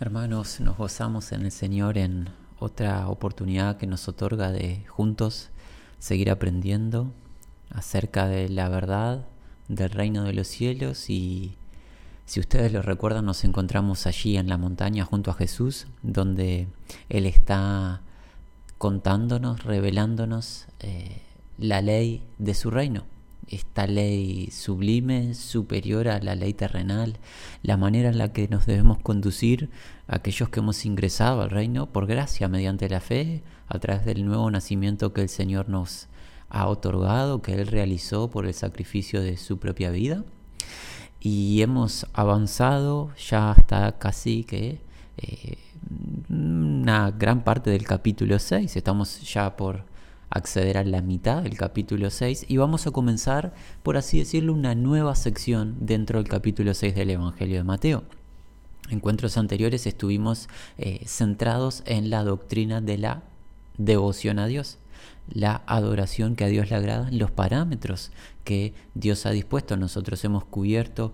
Hermanos, nos gozamos en el Señor en otra oportunidad que nos otorga de juntos seguir aprendiendo acerca de la verdad del reino de los cielos y si ustedes lo recuerdan nos encontramos allí en la montaña junto a Jesús donde Él está contándonos, revelándonos eh, la ley de su reino esta ley sublime, superior a la ley terrenal, la manera en la que nos debemos conducir aquellos que hemos ingresado al reino por gracia, mediante la fe, a través del nuevo nacimiento que el Señor nos ha otorgado, que Él realizó por el sacrificio de su propia vida. Y hemos avanzado ya hasta casi que eh, una gran parte del capítulo 6, estamos ya por acceder a la mitad del capítulo 6 y vamos a comenzar, por así decirlo, una nueva sección dentro del capítulo 6 del Evangelio de Mateo. Encuentros anteriores estuvimos eh, centrados en la doctrina de la devoción a Dios, la adoración que a Dios le agrada, los parámetros que Dios ha dispuesto. Nosotros hemos cubierto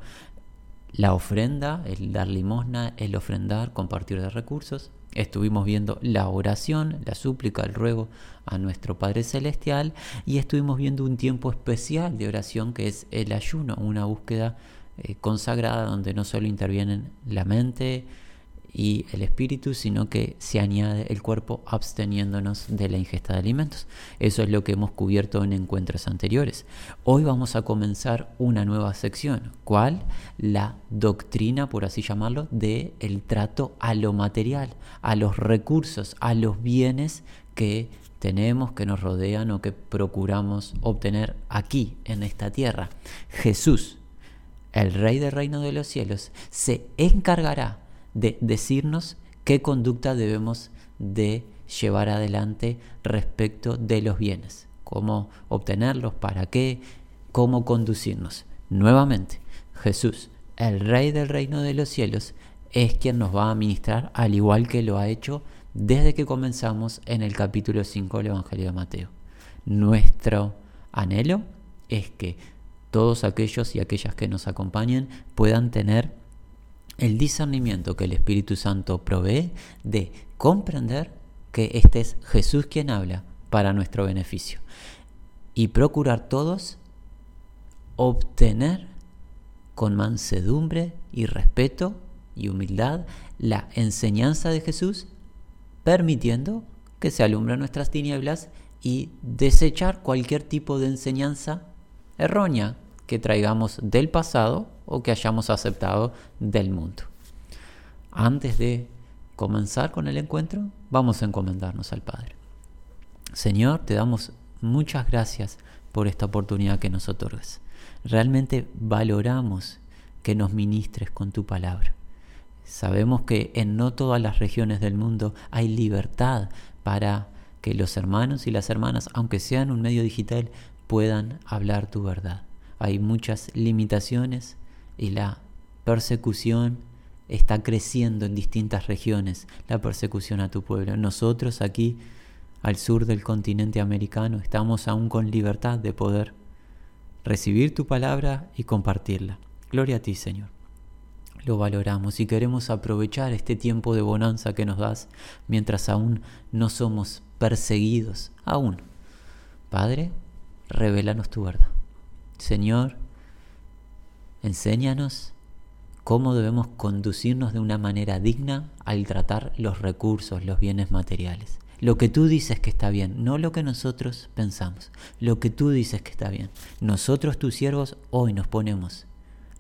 la ofrenda, el dar limosna, el ofrendar, compartir de recursos, Estuvimos viendo la oración, la súplica, el ruego a nuestro Padre Celestial y estuvimos viendo un tiempo especial de oración que es el ayuno, una búsqueda eh, consagrada donde no solo intervienen la mente, y el espíritu, sino que se añade el cuerpo absteniéndonos de la ingesta de alimentos. Eso es lo que hemos cubierto en encuentros anteriores. Hoy vamos a comenzar una nueva sección. ¿Cuál? La doctrina, por así llamarlo, de el trato a lo material, a los recursos, a los bienes que tenemos, que nos rodean o que procuramos obtener aquí, en esta tierra. Jesús, el Rey del Reino de los Cielos, se encargará de decirnos qué conducta debemos de llevar adelante respecto de los bienes, cómo obtenerlos, para qué, cómo conducirnos. Nuevamente, Jesús, el Rey del reino de los cielos, es quien nos va a ministrar al igual que lo ha hecho desde que comenzamos en el capítulo 5 del Evangelio de Mateo. Nuestro anhelo es que todos aquellos y aquellas que nos acompañen puedan tener el discernimiento que el Espíritu Santo provee de comprender que este es Jesús quien habla para nuestro beneficio y procurar todos obtener con mansedumbre y respeto y humildad la enseñanza de Jesús, permitiendo que se alumbren nuestras tinieblas y desechar cualquier tipo de enseñanza errónea que traigamos del pasado o que hayamos aceptado del mundo. Antes de comenzar con el encuentro, vamos a encomendarnos al Padre. Señor, te damos muchas gracias por esta oportunidad que nos otorgas. Realmente valoramos que nos ministres con tu palabra. Sabemos que en no todas las regiones del mundo hay libertad para que los hermanos y las hermanas, aunque sean un medio digital, puedan hablar tu verdad. Hay muchas limitaciones y la persecución está creciendo en distintas regiones, la persecución a tu pueblo. Nosotros aquí, al sur del continente americano, estamos aún con libertad de poder recibir tu palabra y compartirla. Gloria a ti, Señor. Lo valoramos y queremos aprovechar este tiempo de bonanza que nos das mientras aún no somos perseguidos, aún. Padre, revelanos tu verdad. Señor, Enséñanos cómo debemos conducirnos de una manera digna al tratar los recursos, los bienes materiales. Lo que tú dices que está bien, no lo que nosotros pensamos, lo que tú dices que está bien. Nosotros, tus siervos, hoy nos ponemos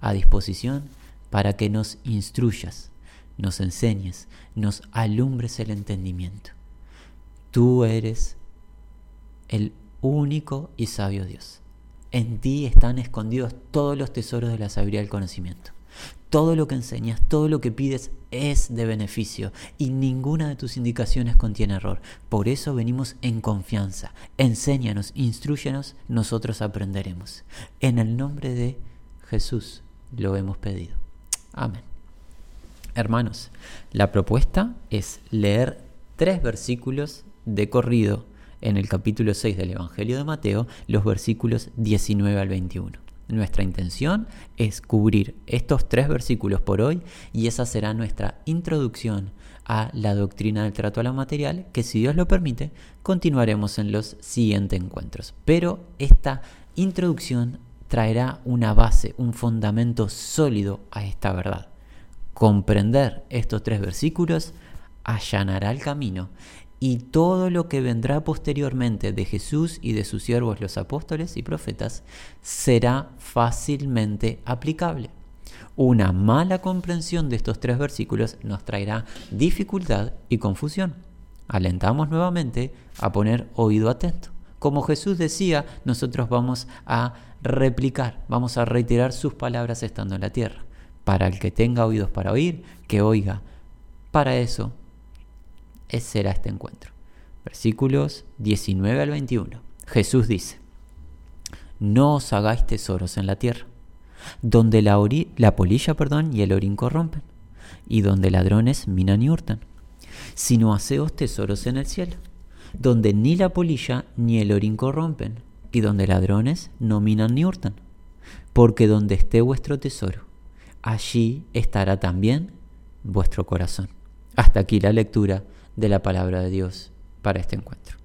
a disposición para que nos instruyas, nos enseñes, nos alumbres el entendimiento. Tú eres el único y sabio Dios. En ti están escondidos todos los tesoros de la sabiduría y el conocimiento. Todo lo que enseñas, todo lo que pides es de beneficio y ninguna de tus indicaciones contiene error. Por eso venimos en confianza. Enséñanos, instruyenos, nosotros aprenderemos. En el nombre de Jesús lo hemos pedido. Amén. Hermanos, la propuesta es leer tres versículos de corrido en el capítulo 6 del Evangelio de Mateo, los versículos 19 al 21. Nuestra intención es cubrir estos tres versículos por hoy y esa será nuestra introducción a la doctrina del trato a la material que si Dios lo permite continuaremos en los siguientes encuentros. Pero esta introducción traerá una base, un fundamento sólido a esta verdad. Comprender estos tres versículos allanará el camino y todo lo que vendrá posteriormente de Jesús y de sus siervos los apóstoles y profetas será fácilmente aplicable. Una mala comprensión de estos tres versículos nos traerá dificultad y confusión. Alentamos nuevamente a poner oído atento. Como Jesús decía, nosotros vamos a replicar, vamos a reiterar sus palabras estando en la tierra. Para el que tenga oídos para oír, que oiga. Para eso ese será este encuentro. Versículos 19 al 21. Jesús dice, no os hagáis tesoros en la tierra, donde la, la polilla perdón, y el orín corrompen, y donde ladrones minan y hurtan, sino haceos tesoros en el cielo, donde ni la polilla ni el orín corrompen, y donde ladrones no minan ni hurtan, porque donde esté vuestro tesoro, allí estará también vuestro corazón. Hasta aquí la lectura de la palabra de Dios para este encuentro.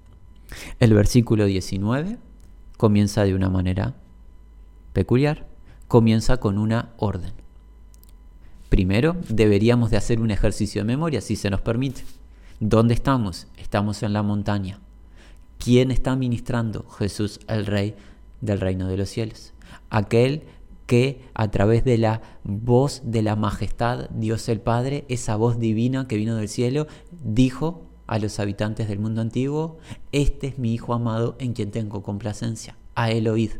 El versículo 19 comienza de una manera peculiar, comienza con una orden. Primero, deberíamos de hacer un ejercicio de memoria, si se nos permite. ¿Dónde estamos? Estamos en la montaña. ¿Quién está ministrando? Jesús, el Rey del reino de los cielos. Aquel que a través de la voz de la majestad, Dios el Padre, esa voz divina que vino del cielo, dijo a los habitantes del mundo antiguo, este es mi Hijo amado en quien tengo complacencia, a él oíd.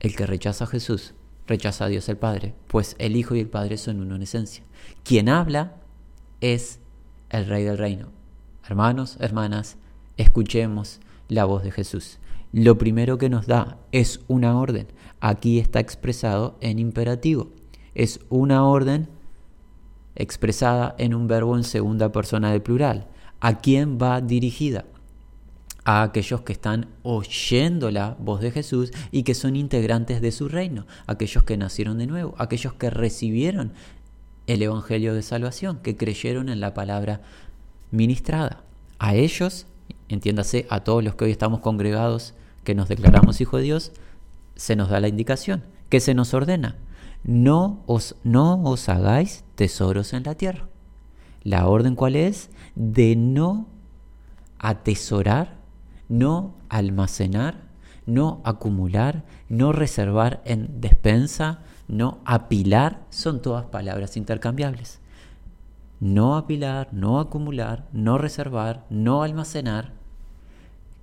El que rechaza a Jesús, rechaza a Dios el Padre, pues el Hijo y el Padre son uno en esencia. Quien habla es el Rey del Reino. Hermanos, hermanas, escuchemos la voz de Jesús. Lo primero que nos da es una orden. Aquí está expresado en imperativo. Es una orden expresada en un verbo en segunda persona del plural. ¿A quién va dirigida? A aquellos que están oyendo la voz de Jesús y que son integrantes de su reino, aquellos que nacieron de nuevo, aquellos que recibieron el Evangelio de Salvación, que creyeron en la palabra ministrada. A ellos, entiéndase, a todos los que hoy estamos congregados, que nos declaramos hijos de Dios, se nos da la indicación, que se nos ordena no os, no os hagáis tesoros en la tierra. La orden cuál es? De no atesorar, no almacenar, no acumular, no reservar en despensa, no apilar, son todas palabras intercambiables. No apilar, no acumular, no reservar, no almacenar.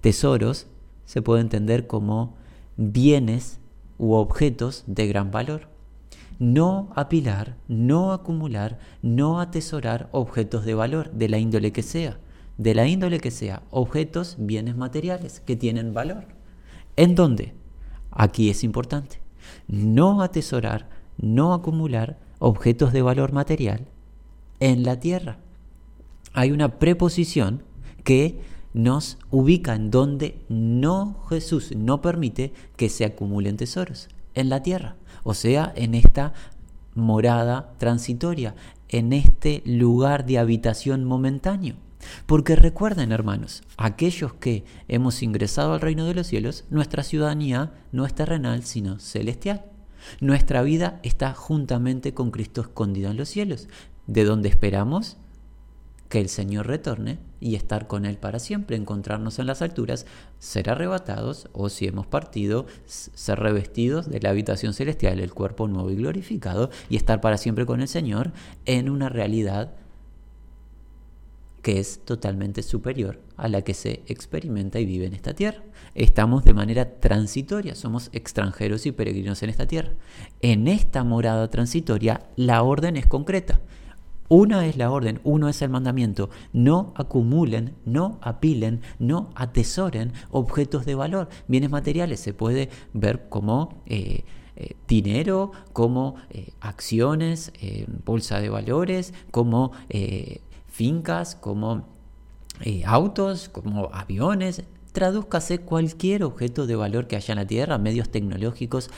Tesoros se puede entender como bienes u objetos de gran valor no apilar, no acumular, no atesorar objetos de valor, de la índole que sea, de la índole que sea, objetos, bienes materiales que tienen valor. ¿En dónde? Aquí es importante. No atesorar, no acumular objetos de valor material en la tierra. Hay una preposición que nos ubica en donde no Jesús no permite que se acumulen tesoros, en la tierra o sea, en esta morada transitoria, en este lugar de habitación momentáneo. Porque recuerden, hermanos, aquellos que hemos ingresado al reino de los cielos, nuestra ciudadanía no es terrenal, sino celestial. Nuestra vida está juntamente con Cristo escondida en los cielos, de donde esperamos que el Señor retorne y estar con Él para siempre, encontrarnos en las alturas, ser arrebatados o si hemos partido, ser revestidos de la habitación celestial, el cuerpo nuevo y glorificado y estar para siempre con el Señor en una realidad que es totalmente superior a la que se experimenta y vive en esta tierra. Estamos de manera transitoria, somos extranjeros y peregrinos en esta tierra. En esta morada transitoria la orden es concreta. Una es la orden, uno es el mandamiento. No acumulen, no apilen, no atesoren objetos de valor, bienes materiales. Se puede ver como eh, eh, dinero, como eh, acciones, bolsa de valores, como fincas, como autos, como aviones. Tradúzcase cualquier objeto de valor que haya en la Tierra, medios tecnológicos,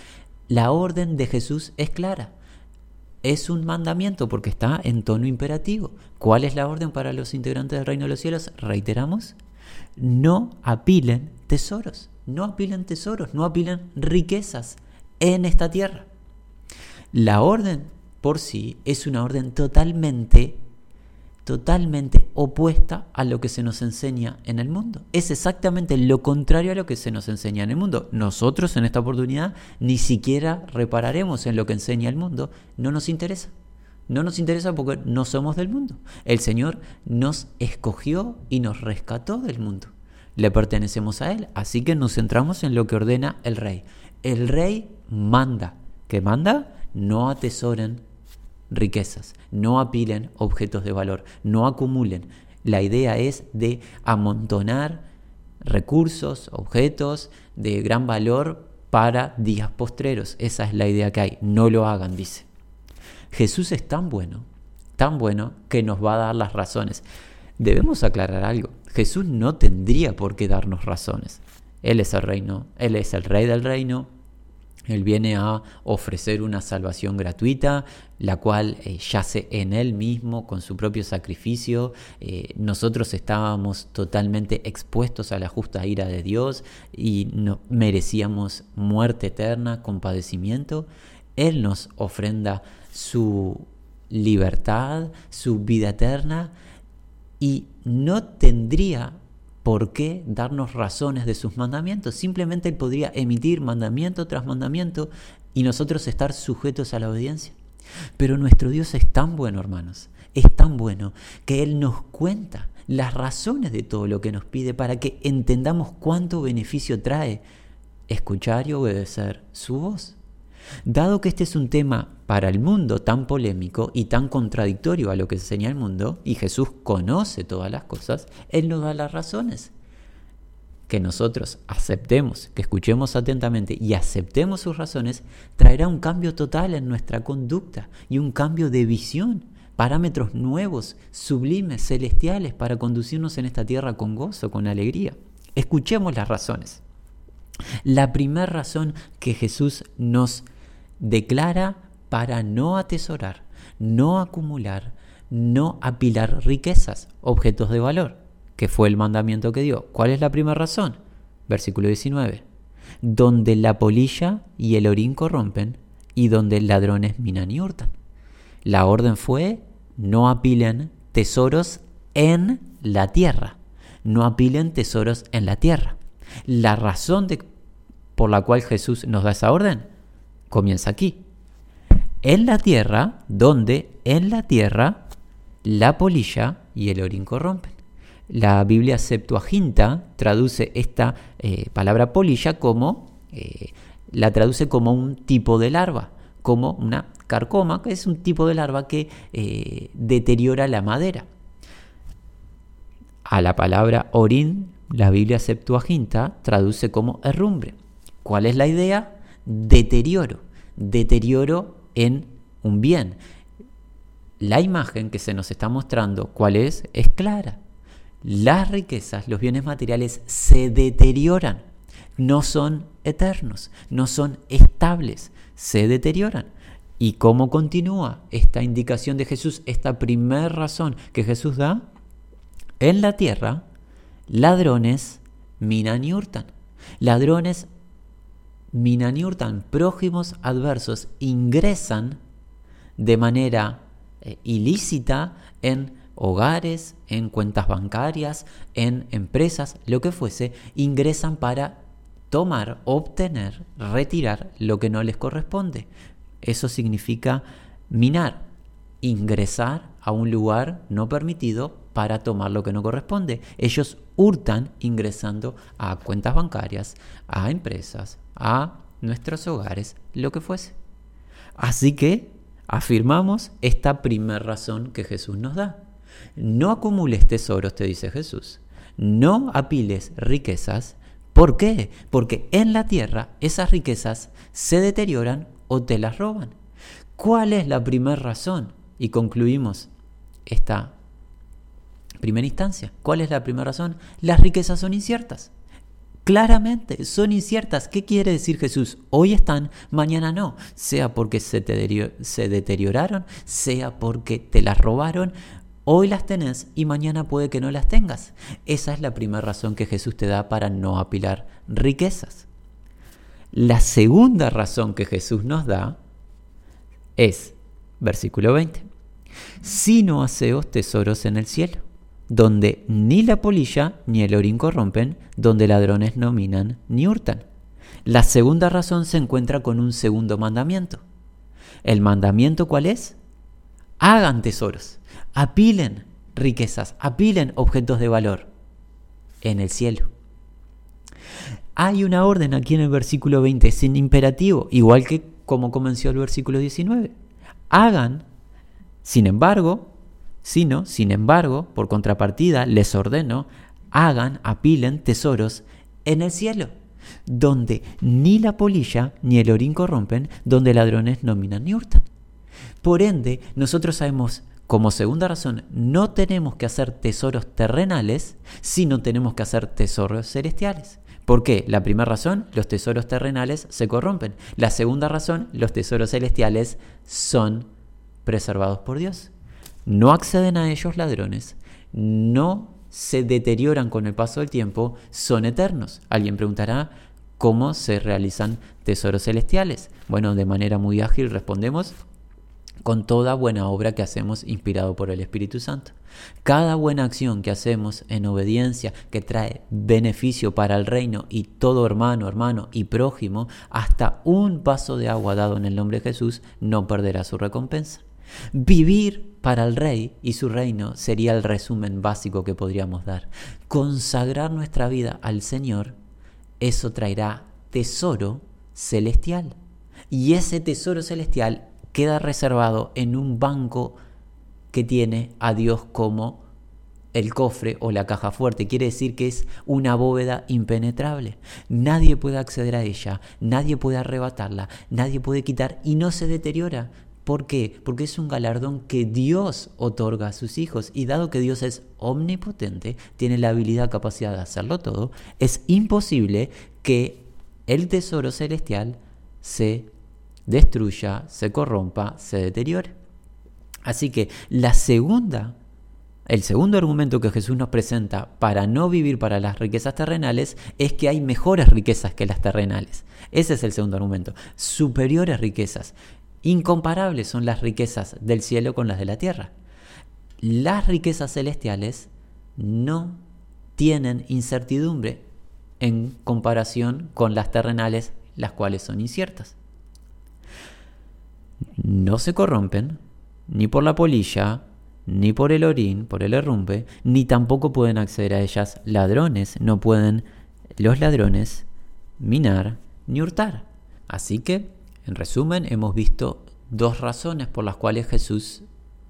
La orden de Jesús es clara. Es un mandamiento porque está en tono imperativo. ¿Cuál es la orden para los integrantes del reino de los cielos? Reiteramos, no apilen tesoros, no apilen tesoros, no apilen riquezas en esta tierra. La orden por sí es una orden totalmente totalmente opuesta a lo que se nos enseña en el mundo. Es exactamente lo contrario a lo que se nos enseña en el mundo. Nosotros en esta oportunidad ni siquiera repararemos en lo que enseña el mundo. No nos interesa. No nos interesa porque no somos del mundo. El Señor nos escogió y nos rescató del mundo. Le pertenecemos a Él. Así que nos centramos en lo que ordena el rey. El rey manda. ¿Qué manda? No atesoren riquezas, no apilen objetos de valor, no acumulen. La idea es de amontonar recursos, objetos de gran valor para días postreros. Esa es la idea que hay. No lo hagan, dice. Jesús es tan bueno, tan bueno, que nos va a dar las razones. Debemos aclarar algo. Jesús no tendría por qué darnos razones. Él es el reino, Él es el rey del reino, él viene a ofrecer una salvación gratuita, la cual eh, yace en Él mismo con su propio sacrificio. Eh, nosotros estábamos totalmente expuestos a la justa ira de Dios y no, merecíamos muerte eterna con padecimiento. Él nos ofrenda su libertad, su vida eterna y no tendría ¿Por qué darnos razones de sus mandamientos? Simplemente Él podría emitir mandamiento tras mandamiento y nosotros estar sujetos a la obediencia. Pero nuestro Dios es tan bueno, hermanos, es tan bueno que Él nos cuenta las razones de todo lo que nos pide para que entendamos cuánto beneficio trae escuchar y obedecer su voz. Dado que este es un tema para el mundo tan polémico y tan contradictorio a lo que enseña el mundo, y Jesús conoce todas las cosas, Él nos da las razones. Que nosotros aceptemos, que escuchemos atentamente y aceptemos sus razones, traerá un cambio total en nuestra conducta y un cambio de visión, parámetros nuevos, sublimes, celestiales, para conducirnos en esta tierra con gozo, con alegría. Escuchemos las razones. La primera razón que Jesús nos declara para no atesorar, no acumular, no apilar riquezas, objetos de valor, que fue el mandamiento que dio. ¿Cuál es la primera razón? Versículo 19. Donde la polilla y el orín corrompen y donde ladrones minan y hurtan. La orden fue no apilen tesoros en la tierra. No apilen tesoros en la tierra. La razón de, por la cual Jesús nos da esa orden comienza aquí. En la tierra, donde en la tierra la polilla y el orín corrompen. La Biblia Septuaginta traduce esta eh, palabra polilla como, eh, la traduce como un tipo de larva, como una carcoma, que es un tipo de larva que eh, deteriora la madera. A la palabra orín, la Biblia Septuaginta traduce como herrumbre. ¿Cuál es la idea? Deterioro, deterioro en un bien. La imagen que se nos está mostrando, ¿cuál es? Es clara. Las riquezas, los bienes materiales se deterioran, no son eternos, no son estables, se deterioran. ¿Y cómo continúa esta indicación de Jesús, esta primera razón que Jesús da? En la tierra ladrones minan y hurtan. Ladrones minan y hurtan, prójimos adversos, ingresan de manera eh, ilícita en hogares, en cuentas bancarias, en empresas, lo que fuese, ingresan para tomar, obtener, retirar lo que no les corresponde. Eso significa minar, ingresar a un lugar no permitido para tomar lo que no corresponde. Ellos hurtan ingresando a cuentas bancarias, a empresas, a nuestros hogares, lo que fuese. Así que afirmamos esta primera razón que Jesús nos da. No acumules tesoros, te dice Jesús. No apiles riquezas. ¿Por qué? Porque en la tierra esas riquezas se deterioran o te las roban. ¿Cuál es la primera razón? Y concluimos esta primera instancia. ¿Cuál es la primera razón? Las riquezas son inciertas. Claramente, son inciertas. ¿Qué quiere decir Jesús? Hoy están, mañana no. Sea porque se, te se deterioraron, sea porque te las robaron. Hoy las tenés y mañana puede que no las tengas. Esa es la primera razón que Jesús te da para no apilar riquezas. La segunda razón que Jesús nos da es, versículo 20, si no haceos tesoros en el cielo donde ni la polilla ni el orín corrompen, donde ladrones no minan ni hurtan. La segunda razón se encuentra con un segundo mandamiento. ¿El mandamiento cuál es? Hagan tesoros, apilen riquezas, apilen objetos de valor en el cielo. Hay una orden aquí en el versículo 20, sin imperativo, igual que como comenzó el versículo 19. Hagan, sin embargo, sino, sin embargo, por contrapartida, les ordeno, hagan, apilen tesoros en el cielo, donde ni la polilla ni el orín corrompen, donde ladrones no minan ni hurtan. Por ende, nosotros sabemos, como segunda razón, no tenemos que hacer tesoros terrenales, sino tenemos que hacer tesoros celestiales. ¿Por qué? La primera razón, los tesoros terrenales se corrompen. La segunda razón, los tesoros celestiales son preservados por Dios no acceden a ellos ladrones, no se deterioran con el paso del tiempo, son eternos. Alguien preguntará, ¿cómo se realizan tesoros celestiales? Bueno, de manera muy ágil respondemos, con toda buena obra que hacemos inspirado por el Espíritu Santo. Cada buena acción que hacemos en obediencia, que trae beneficio para el reino y todo hermano, hermano y prójimo, hasta un vaso de agua dado en el nombre de Jesús, no perderá su recompensa. Vivir para el rey y su reino sería el resumen básico que podríamos dar. Consagrar nuestra vida al Señor, eso traerá tesoro celestial. Y ese tesoro celestial queda reservado en un banco que tiene a Dios como el cofre o la caja fuerte. Quiere decir que es una bóveda impenetrable. Nadie puede acceder a ella, nadie puede arrebatarla, nadie puede quitar y no se deteriora. ¿Por qué? Porque es un galardón que Dios otorga a sus hijos y dado que Dios es omnipotente, tiene la habilidad, capacidad de hacerlo todo, es imposible que el tesoro celestial se destruya, se corrompa, se deteriore. Así que la segunda, el segundo argumento que Jesús nos presenta para no vivir para las riquezas terrenales es que hay mejores riquezas que las terrenales. Ese es el segundo argumento, superiores riquezas. Incomparables son las riquezas del cielo con las de la tierra. Las riquezas celestiales no tienen incertidumbre en comparación con las terrenales, las cuales son inciertas. No se corrompen ni por la polilla, ni por el orín, por el herrumbe, ni tampoco pueden acceder a ellas ladrones, no pueden los ladrones minar ni hurtar. Así que en resumen, hemos visto dos razones por las cuales Jesús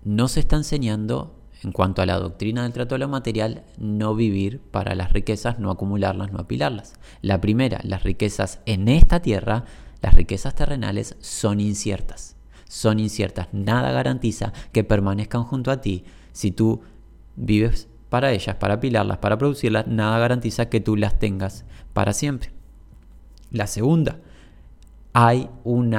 nos está enseñando en cuanto a la doctrina del trato a lo material, no vivir para las riquezas, no acumularlas, no apilarlas. La primera, las riquezas en esta tierra, las riquezas terrenales son inciertas. Son inciertas. Nada garantiza que permanezcan junto a ti. Si tú vives para ellas, para apilarlas, para producirlas, nada garantiza que tú las tengas para siempre. La segunda, hay un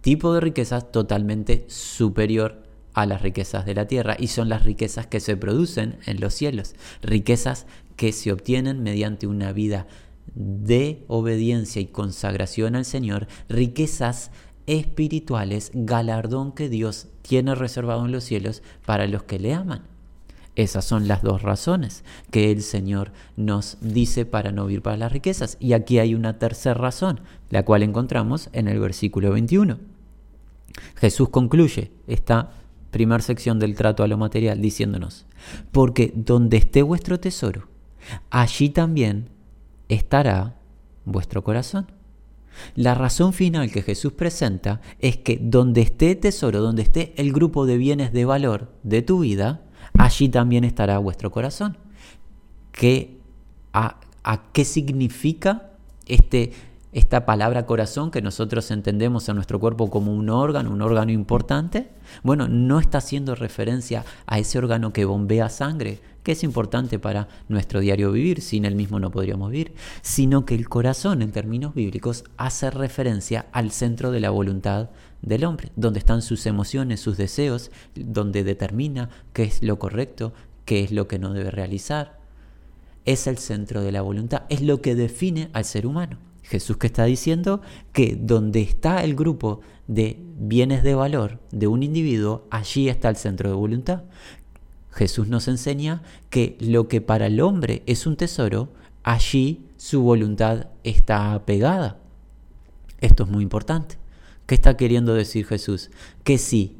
tipo de riquezas totalmente superior a las riquezas de la tierra y son las riquezas que se producen en los cielos, riquezas que se obtienen mediante una vida de obediencia y consagración al Señor, riquezas espirituales, galardón que Dios tiene reservado en los cielos para los que le aman. Esas son las dos razones que el Señor nos dice para no vivir para las riquezas. Y aquí hay una tercera razón, la cual encontramos en el versículo 21. Jesús concluye esta primera sección del trato a lo material diciéndonos, porque donde esté vuestro tesoro, allí también estará vuestro corazón. La razón final que Jesús presenta es que donde esté tesoro, donde esté el grupo de bienes de valor de tu vida, allí también estará vuestro corazón. ¿Qué, a, qué significa este esta palabra corazón que nosotros entendemos en nuestro cuerpo como un órgano, un órgano importante, bueno, no está haciendo referencia a ese órgano que bombea sangre, que es importante para nuestro diario vivir, sin el mismo no podríamos vivir, sino que el corazón en términos bíblicos hace referencia al centro de la voluntad del hombre, donde están sus emociones, sus deseos, donde determina qué es lo correcto, qué es lo que no debe realizar. Es el centro de la voluntad, es lo que define al ser humano. Jesús que está diciendo que donde está el grupo de bienes de valor de un individuo, allí está el centro de voluntad. Jesús nos enseña que lo que para el hombre es un tesoro, allí su voluntad está apegada. Esto es muy importante. ¿Qué está queriendo decir Jesús? Que si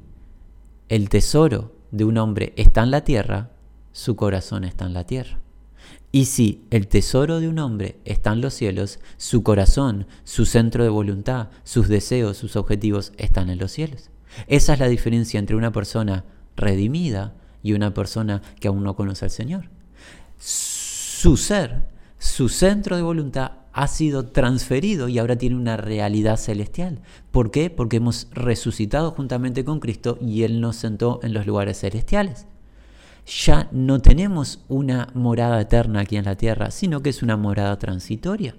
el tesoro de un hombre está en la tierra, su corazón está en la tierra. Y si el tesoro de un hombre está en los cielos, su corazón, su centro de voluntad, sus deseos, sus objetivos están en los cielos. Esa es la diferencia entre una persona redimida y una persona que aún no conoce al Señor. Su ser, su centro de voluntad ha sido transferido y ahora tiene una realidad celestial. ¿Por qué? Porque hemos resucitado juntamente con Cristo y Él nos sentó en los lugares celestiales ya no tenemos una morada eterna aquí en la tierra, sino que es una morada transitoria.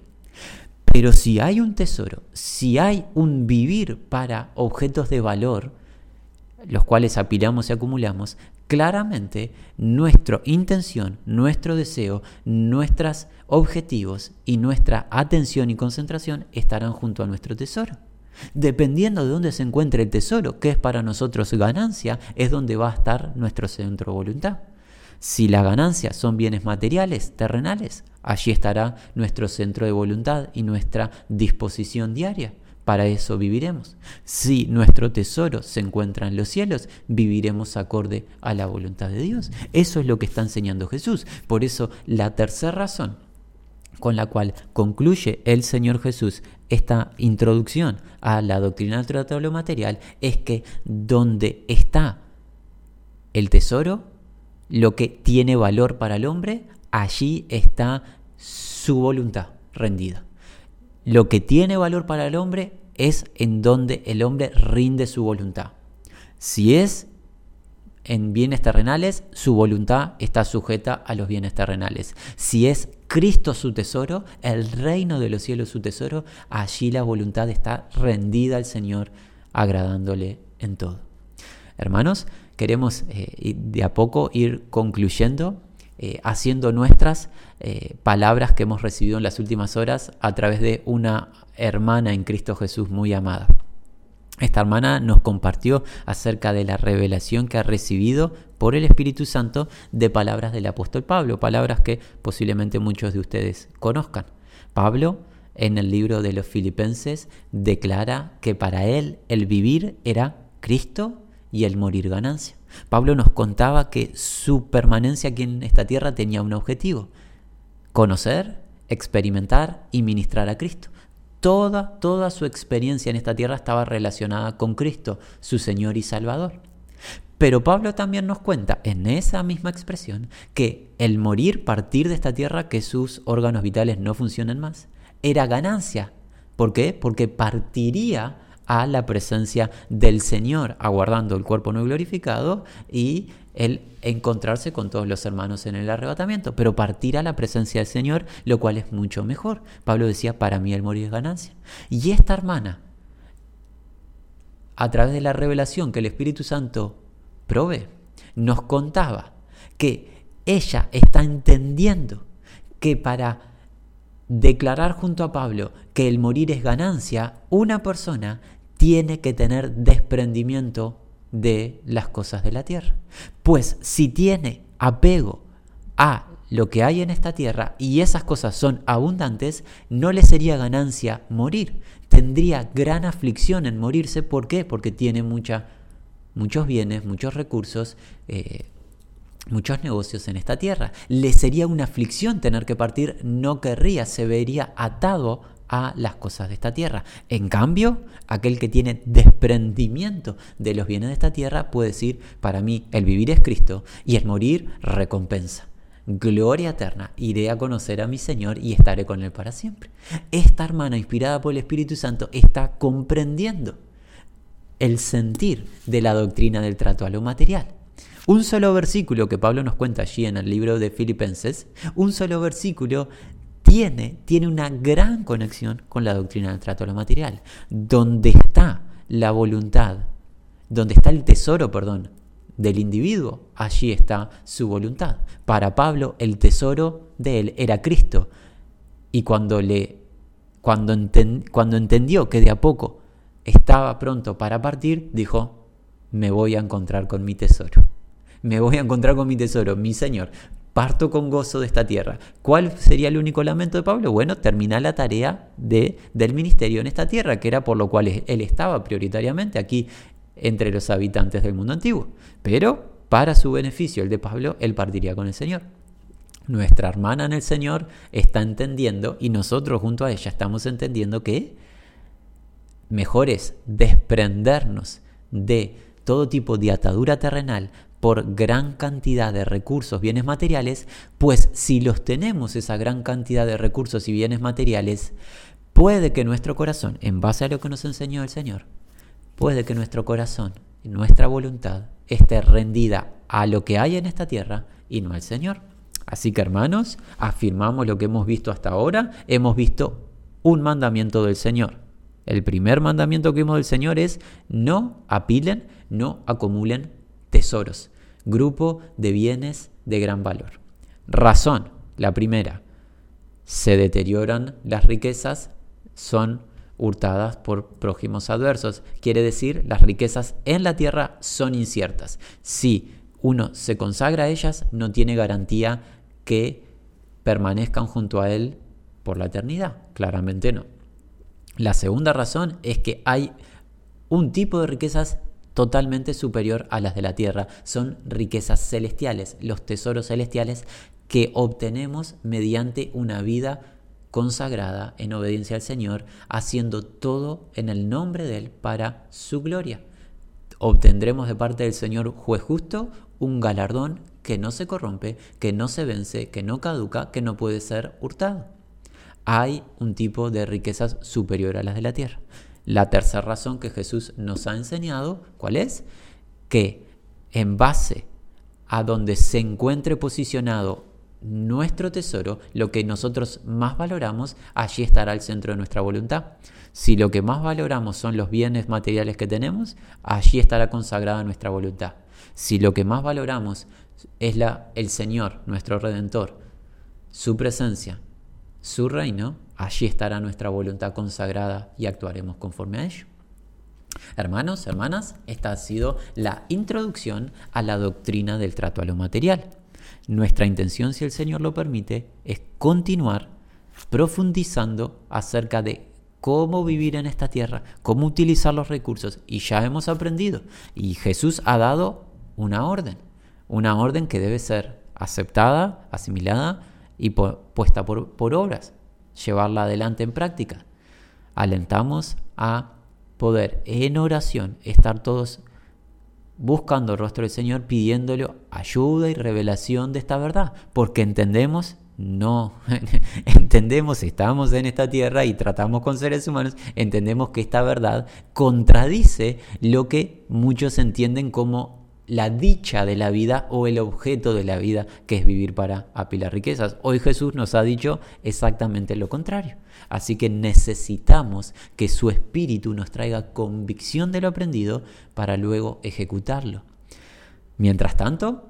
Pero si hay un tesoro, si hay un vivir para objetos de valor, los cuales apilamos y acumulamos, claramente nuestra intención, nuestro deseo, nuestros objetivos y nuestra atención y concentración estarán junto a nuestro tesoro. Dependiendo de dónde se encuentre el tesoro, que es para nosotros ganancia, es donde va a estar nuestro centro de voluntad. Si la ganancia son bienes materiales, terrenales, allí estará nuestro centro de voluntad y nuestra disposición diaria. Para eso viviremos. Si nuestro tesoro se encuentra en los cielos, viviremos acorde a la voluntad de Dios. Eso es lo que está enseñando Jesús. Por eso la tercera razón con la cual concluye el Señor Jesús esta introducción a la doctrina del tratado material es que donde está el tesoro, lo que tiene valor para el hombre, allí está su voluntad rendida. Lo que tiene valor para el hombre es en donde el hombre rinde su voluntad. Si es en bienes terrenales, su voluntad está sujeta a los bienes terrenales. Si es Cristo su tesoro, el reino de los cielos su tesoro, allí la voluntad está rendida al Señor, agradándole en todo. Hermanos, queremos eh, de a poco ir concluyendo, eh, haciendo nuestras eh, palabras que hemos recibido en las últimas horas a través de una hermana en Cristo Jesús muy amada. Esta hermana nos compartió acerca de la revelación que ha recibido por el Espíritu Santo de palabras del apóstol Pablo, palabras que posiblemente muchos de ustedes conozcan. Pablo en el libro de los filipenses declara que para él el vivir era Cristo y el morir ganancia. Pablo nos contaba que su permanencia aquí en esta tierra tenía un objetivo, conocer, experimentar y ministrar a Cristo. Toda, toda su experiencia en esta tierra estaba relacionada con Cristo, su Señor y Salvador. Pero Pablo también nos cuenta en esa misma expresión que el morir, partir de esta tierra, que sus órganos vitales no funcionen más, era ganancia. ¿Por qué? Porque partiría a la presencia del Señor, aguardando el cuerpo no glorificado y el encontrarse con todos los hermanos en el arrebatamiento, pero partir a la presencia del Señor, lo cual es mucho mejor. Pablo decía, para mí el morir es ganancia. Y esta hermana, a través de la revelación que el Espíritu Santo provee, nos contaba que ella está entendiendo que para declarar junto a Pablo que el morir es ganancia, una persona tiene que tener desprendimiento de las cosas de la tierra. Pues si tiene apego a lo que hay en esta tierra y esas cosas son abundantes, no le sería ganancia morir. Tendría gran aflicción en morirse. ¿Por qué? Porque tiene muchos bienes, muchos recursos, eh, muchos negocios en esta tierra. Le sería una aflicción tener que partir, no querría, se vería atado a las cosas de esta tierra. En cambio, aquel que tiene desprendimiento de los bienes de esta tierra puede decir, para mí el vivir es Cristo y el morir recompensa. gloria eterna, iré a conocer a mi Señor y estaré con Él para siempre. Esta hermana, inspirada por el Espíritu Santo, está comprendiendo el sentir de la doctrina del trato a lo material. Un solo versículo que Pablo nos cuenta allí en el libro de Filipenses, un solo versículo tiene, tiene una gran conexión con la doctrina del trato a lo material. Donde está la voluntad, donde está el tesoro, perdón, del individuo, allí está su voluntad. Para Pablo el tesoro de él era Cristo. Y cuando, le, cuando, cuando entendió que de a poco estaba pronto para partir, dijo, me voy a encontrar con mi tesoro. Me voy a encontrar con mi tesoro, mi Señor. Parto con gozo de esta tierra. ¿Cuál sería el único lamento de Pablo? Bueno, terminar la tarea de, del ministerio en esta tierra, que era por lo cual él estaba prioritariamente aquí entre los habitantes del mundo antiguo. Pero para su beneficio, el de Pablo, él partiría con el Señor. Nuestra hermana en el Señor está entendiendo y nosotros junto a ella estamos entendiendo que mejor es desprendernos de todo tipo de atadura terrenal por gran cantidad de recursos, bienes materiales, pues si los tenemos esa gran cantidad de recursos y bienes materiales, puede que nuestro corazón, en base a lo que nos enseñó el Señor, puede que nuestro corazón, nuestra voluntad, esté rendida a lo que hay en esta tierra y no al Señor. Así que hermanos, afirmamos lo que hemos visto hasta ahora, hemos visto un mandamiento del Señor. El primer mandamiento que vimos del Señor es no apilen, no acumulen tesoros, grupo de bienes de gran valor. Razón, la primera, se deterioran las riquezas, son hurtadas por prójimos adversos. Quiere decir, las riquezas en la tierra son inciertas. Si uno se consagra a ellas, no tiene garantía que permanezcan junto a él por la eternidad. Claramente no. La segunda razón es que hay un tipo de riquezas totalmente superior a las de la tierra. Son riquezas celestiales, los tesoros celestiales que obtenemos mediante una vida consagrada en obediencia al Señor, haciendo todo en el nombre de Él para su gloria. Obtendremos de parte del Señor juez justo un galardón que no se corrompe, que no se vence, que no caduca, que no puede ser hurtado. Hay un tipo de riquezas superior a las de la tierra. La tercera razón que Jesús nos ha enseñado, ¿cuál es? Que en base a donde se encuentre posicionado nuestro tesoro, lo que nosotros más valoramos, allí estará el centro de nuestra voluntad. Si lo que más valoramos son los bienes materiales que tenemos, allí estará consagrada nuestra voluntad. Si lo que más valoramos es la, el Señor, nuestro Redentor, su presencia, su reino, allí estará nuestra voluntad consagrada y actuaremos conforme a ello. Hermanos, hermanas, esta ha sido la introducción a la doctrina del trato a lo material. Nuestra intención, si el Señor lo permite, es continuar profundizando acerca de cómo vivir en esta tierra, cómo utilizar los recursos. Y ya hemos aprendido. Y Jesús ha dado una orden, una orden que debe ser aceptada, asimilada y puesta por, por obras, llevarla adelante en práctica. Alentamos a poder en oración estar todos buscando el rostro del Señor, pidiéndole ayuda y revelación de esta verdad, porque entendemos, no, entendemos, estamos en esta tierra y tratamos con seres humanos, entendemos que esta verdad contradice lo que muchos entienden como la dicha de la vida o el objeto de la vida, que es vivir para apilar riquezas. Hoy Jesús nos ha dicho exactamente lo contrario. Así que necesitamos que su espíritu nos traiga convicción de lo aprendido para luego ejecutarlo. Mientras tanto,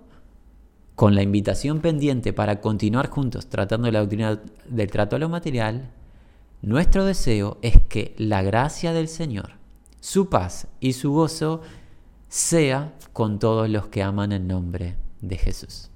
con la invitación pendiente para continuar juntos tratando la doctrina del trato a lo material, nuestro deseo es que la gracia del Señor, su paz y su gozo sea con todos los que aman el nombre de Jesús.